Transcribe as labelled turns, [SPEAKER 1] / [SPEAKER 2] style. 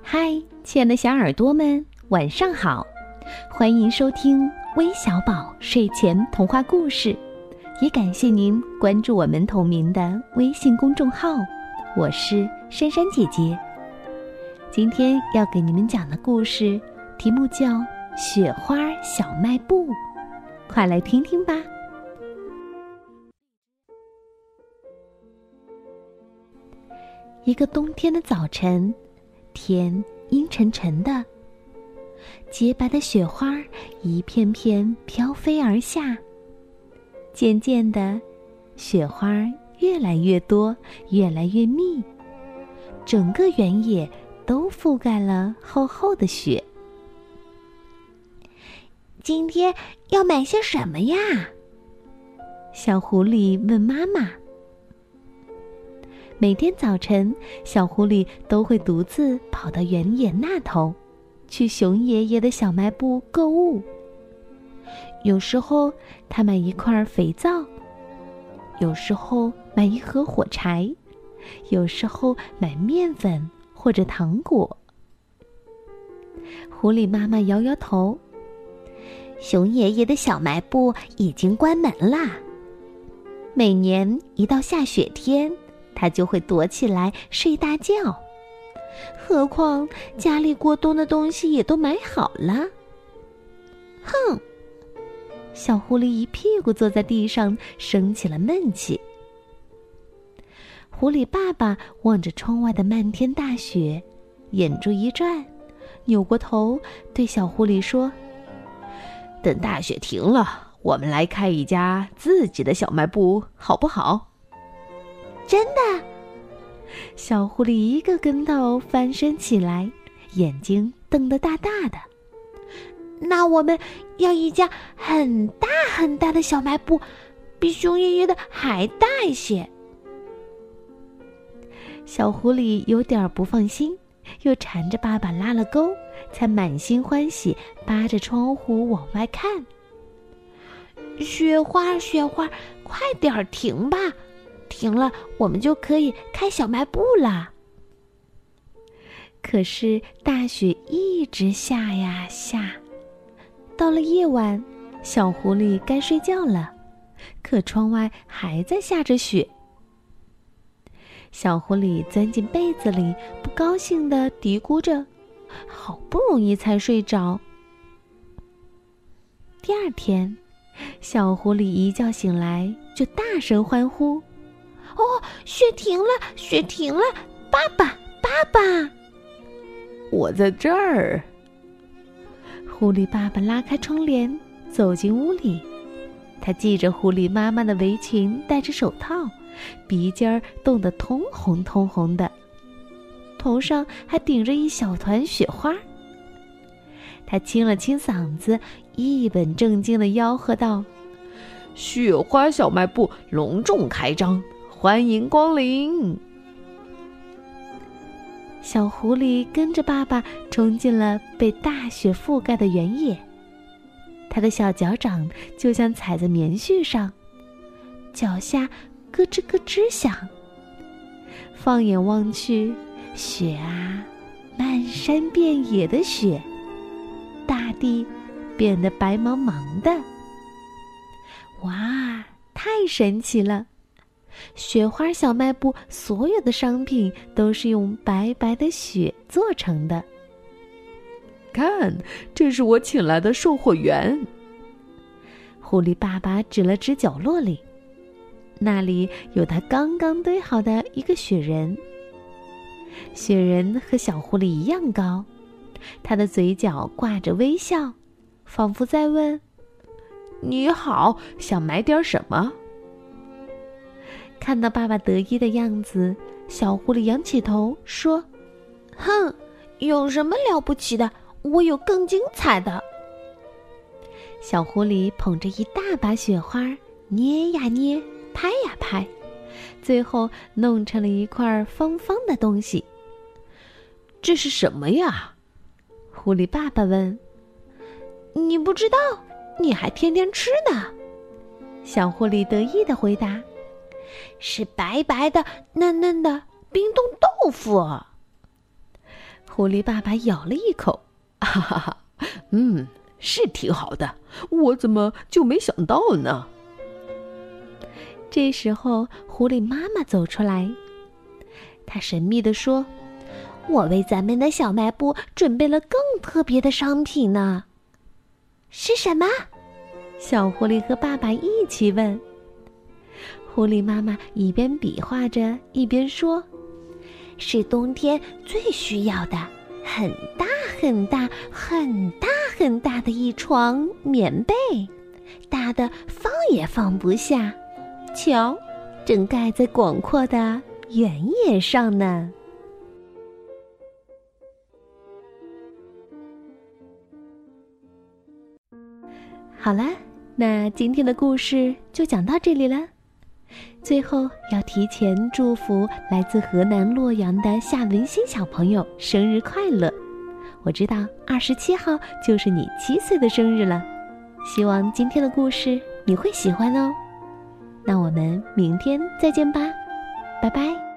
[SPEAKER 1] 嗨，亲爱的小耳朵们，晚上好！欢迎收听微小宝睡前童话故事，也感谢您关注我们同名的微信公众号。我是珊珊姐姐，今天要给你们讲的故事题目叫《雪花小卖部》，快来听听吧。一个冬天的早晨。天阴沉沉的，洁白的雪花一片片飘飞而下。渐渐的，雪花越来越多，越来越密，整个原野都覆盖了厚厚的雪。
[SPEAKER 2] 今天要买些什么呀？
[SPEAKER 1] 小狐狸问妈妈。每天早晨，小狐狸都会独自跑到原野那头，去熊爷爷的小卖部购物。有时候，他买一块肥皂；有时候买一盒火柴；有时候买面粉或者糖果。狐狸妈妈摇摇头：“
[SPEAKER 2] 熊爷爷的小卖部已经关门啦。每年一到下雪天。”他就会躲起来睡大觉，何况家里过冬的东西也都买好了。
[SPEAKER 1] 哼！小狐狸一屁股坐在地上，生起了闷气。狐狸爸爸望着窗外的漫天大雪，眼珠一转，扭过头对小狐狸说：“
[SPEAKER 3] 等大雪停了，我们来开一家自己的小卖部，好不好？”
[SPEAKER 2] 真的，
[SPEAKER 1] 小狐狸一个跟头翻身起来，眼睛瞪得大大的。
[SPEAKER 2] 那我们要一家很大很大的小卖部，比熊爷爷的还大一些。
[SPEAKER 1] 小狐狸有点不放心，又缠着爸爸拉了钩，才满心欢喜，扒着窗户往外看。
[SPEAKER 2] 雪花，雪花，快点停吧！停了，我们就可以开小卖部了。
[SPEAKER 1] 可是大雪一直下呀下，到了夜晚，小狐狸该睡觉了，可窗外还在下着雪。小狐狸钻进被子里，不高兴的嘀咕着：“好不容易才睡着。”第二天，小狐狸一觉醒来就大声欢呼。
[SPEAKER 2] 哦，雪停了，雪停了！爸爸，爸爸，
[SPEAKER 3] 我在这儿。
[SPEAKER 1] 狐狸爸爸拉开窗帘，走进屋里。他系着狐狸妈妈的围裙，戴着手套，鼻尖儿冻得通红通红的，头上还顶着一小团雪花。他清了清嗓子，一本正经的吆喝道：“
[SPEAKER 3] 雪花小卖部隆重开张！”欢迎光临！
[SPEAKER 1] 小狐狸跟着爸爸冲进了被大雪覆盖的原野，它的小脚掌就像踩在棉絮上，脚下咯吱咯吱响。放眼望去，雪啊，漫山遍野的雪，大地变得白茫茫的。哇，太神奇了！雪花小卖部所有的商品都是用白白的雪做成的。
[SPEAKER 3] 看，这是我请来的售货员。
[SPEAKER 1] 狐狸爸爸指了指角落里，那里有他刚刚堆好的一个雪人。雪人和小狐狸一样高，他的嘴角挂着微笑，仿佛在问：“
[SPEAKER 3] 你好，想买点什么？”
[SPEAKER 1] 看到爸爸得意的样子，小狐狸仰起头说：“
[SPEAKER 2] 哼，有什么了不起的？我有更精彩的。”
[SPEAKER 1] 小狐狸捧着一大把雪花，捏呀捏，拍呀拍，最后弄成了一块方方的东西。
[SPEAKER 3] 这是什么呀？
[SPEAKER 1] 狐狸爸爸问。
[SPEAKER 2] “你不知道？你还天天吃呢。”
[SPEAKER 1] 小狐狸得意的回答。
[SPEAKER 2] 是白白的、嫩嫩的冰冻豆腐。
[SPEAKER 3] 狐狸爸爸咬了一口，哈哈哈，嗯，是挺好的，我怎么就没想到呢？
[SPEAKER 1] 这时候，狐狸妈妈走出来，
[SPEAKER 2] 她神秘地说：“我为咱们的小卖部准备了更特别的商品呢。”是什么？
[SPEAKER 1] 小狐狸和爸爸一起问。狐狸妈妈一边比划着，一边说：“
[SPEAKER 2] 是冬天最需要的，很大很大很大很大的一床棉被，大的放也放不下。瞧，正盖在广阔的原野上呢。”
[SPEAKER 1] 好了，那今天的故事就讲到这里了。最后要提前祝福来自河南洛阳的夏文新小朋友生日快乐！我知道二十七号就是你七岁的生日了，希望今天的故事你会喜欢哦。那我们明天再见吧，拜拜。